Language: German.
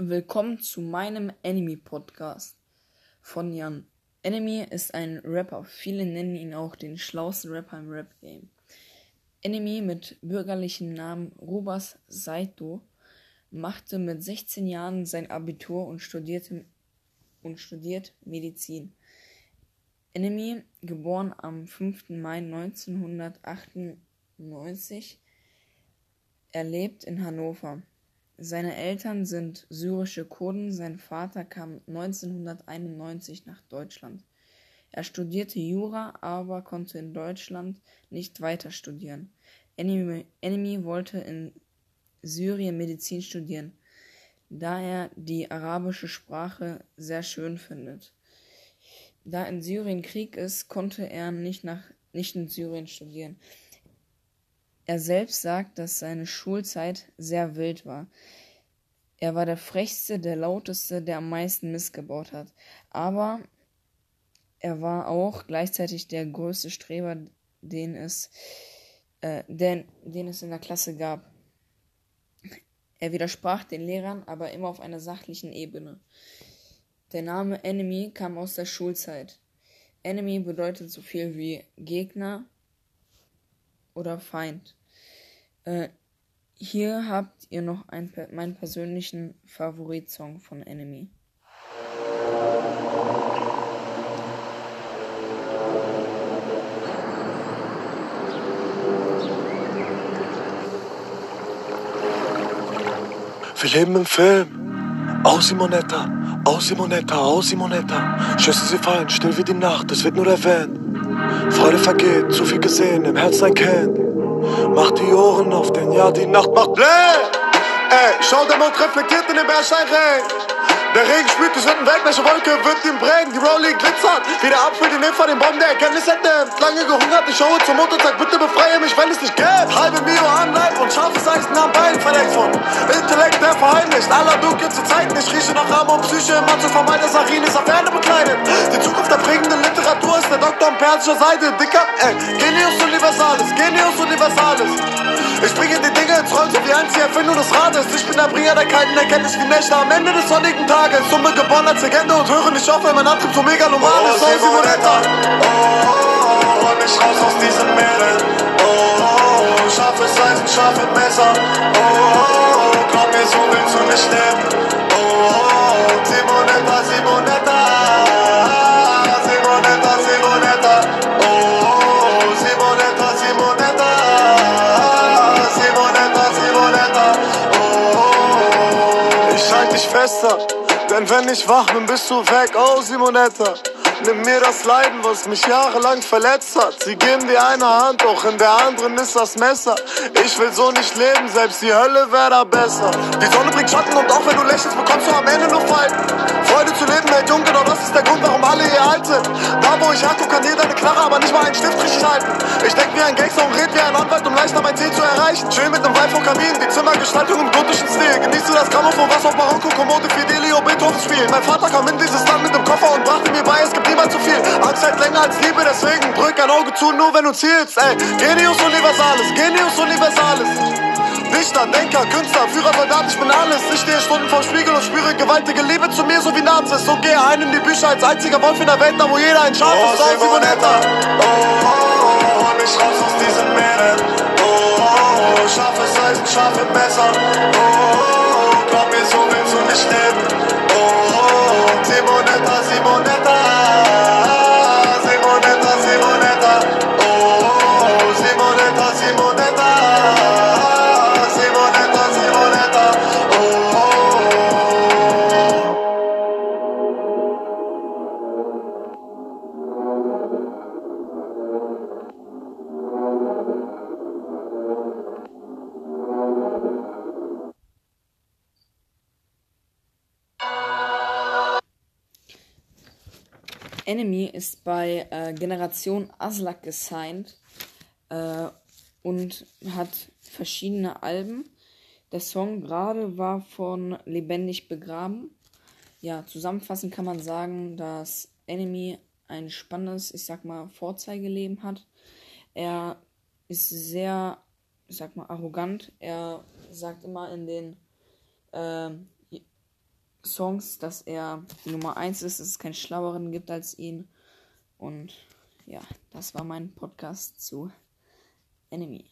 Willkommen zu meinem Enemy Podcast von Jan. Enemy ist ein Rapper. Viele nennen ihn auch den schlauesten Rapper im Rap Game. Enemy mit bürgerlichem Namen Rubas Saito machte mit 16 Jahren sein Abitur und studierte und studiert Medizin. Enemy, geboren am 5. Mai 1998, er lebt in Hannover. Seine Eltern sind syrische Kurden, sein Vater kam 1991 nach Deutschland. Er studierte Jura, aber konnte in Deutschland nicht weiter studieren. Enemy, Enemy wollte in Syrien Medizin studieren, da er die arabische Sprache sehr schön findet. Da in Syrien Krieg ist, konnte er nicht, nach, nicht in Syrien studieren. Er selbst sagt, dass seine Schulzeit sehr wild war. Er war der frechste, der lauteste, der am meisten missgebaut hat. Aber er war auch gleichzeitig der größte Streber, den es, äh, den, den es in der Klasse gab. Er widersprach den Lehrern, aber immer auf einer sachlichen Ebene. Der Name Enemy kam aus der Schulzeit. Enemy bedeutet so viel wie Gegner oder Feind. Äh, hier habt ihr noch ein, meinen persönlichen Favoritsong von Enemy. Wir leben im Film. Aus Simonetta, aus Simonetta, aus Simonetta. Schüsse sie fallen, still wie die Nacht, es wird nur erwähnt. Freude vergeht, zu viel gesehen, im Herz ein Kind. Mach die Ohren auf, denn ja, die Nacht macht bläh. Ey, schau, der Mond reflektiert in den Bernsteinring. Der Regen spült die Sünden weg, welche Wolke wird ihn prägen? Die Rolling glitzert, wie der Apfel den Eva den Baum der Erkenntnis entdeckt. Lange gehungert, ich schaue zum Mond und sag, bitte befreie mich, wenn es nicht geht. Halbe Mio am Leib und scharfes Eisen am Bein, verdeckt von Intellekt, der verheimlicht. Aller Dunkel zu Zeiten, ich rieche nach Arm und Psyche, immer zu vermeiden, dass Arin ist auf Erde bekleidet. Die Doktor am persischer Seite, dicker, ey. Genius Universalis, Genius Universalis. Ich bringe die Dinge ins Rollen, so wie einzige Erfindung des Rates. Ich bin der Bringer der kalten Erkenntnis wie Nächte am Ende des sonnigen Tages. Summe geboren als Legende und höre nicht auf, wenn mein Antrieb so megaloman oh, ist. Oh, Simonetta. Oh, oh, hol mich raus aus diesem Meere. Oh, oh, scharfes Eisen, scharfe Messer. Oh, oh, glaub mir, so willst du nicht leben. Fester. Denn wenn ich wach bin, bist du weg, oh Simonetta. Nimm mir das Leiden, was mich jahrelang verletzt hat. Sie geben dir eine Hand, doch in der anderen ist das Messer. Ich will so nicht leben, selbst die Hölle wäre da besser. Die Sonne bringt Schatten und auch wenn du lächelst, bekommst du am Ende nur Falten. Freude zu leben hält jung, genau das ist der Grund, warum alle hier alt sind. Da wo ich herkomme, kann jeder eine Knarre, aber nicht mal einen Stift richtig halten. Ich denk wie ein Gangster und red wie ein Anwalt, um leichter mein Ziel zu erreichen. Schön mit nem Weib vom Kamin, die Zimmergestaltung im gotischen Stil. Genießt du das Grammophon, was auf Marokko, Kommode, Fidelio, Beethoven spielt. Mein Vater kam in dieses Land mit dem Koffer und brachte hält länger als Liebe, deswegen drück ein Auge zu, nur wenn du zielst, ey. Genius Universalis, Genius Universalis. Dichter, Denker, Künstler, Führer, Soldat, ich bin alles. Ich stehe Stunden vorm Spiegel und spüre gewaltige Liebe zu mir, so wie Nazis. So gehe ein in die Bücher als einziger Wolf in der Welt, da wo jeder ein Schaf oh, ist. Oh, Simonetta. Oh, oh, oh, hol mich raus aus diesem Meer. Oh, oh, oh, scharfes Eisen, scharfe Messer. Oh, oh, oh, glaub mir, so willst Enemy ist bei äh, Generation Aslak gesigned äh, und hat verschiedene Alben. Der Song gerade war von Lebendig begraben. Ja, zusammenfassend kann man sagen, dass Enemy ein spannendes, ich sag mal, Vorzeigeleben hat. Er ist sehr, ich sag mal, arrogant. Er sagt immer in den, ähm, Songs, dass er die Nummer 1 ist, dass es keinen Schlaueren gibt als ihn. Und ja, das war mein Podcast zu Enemy.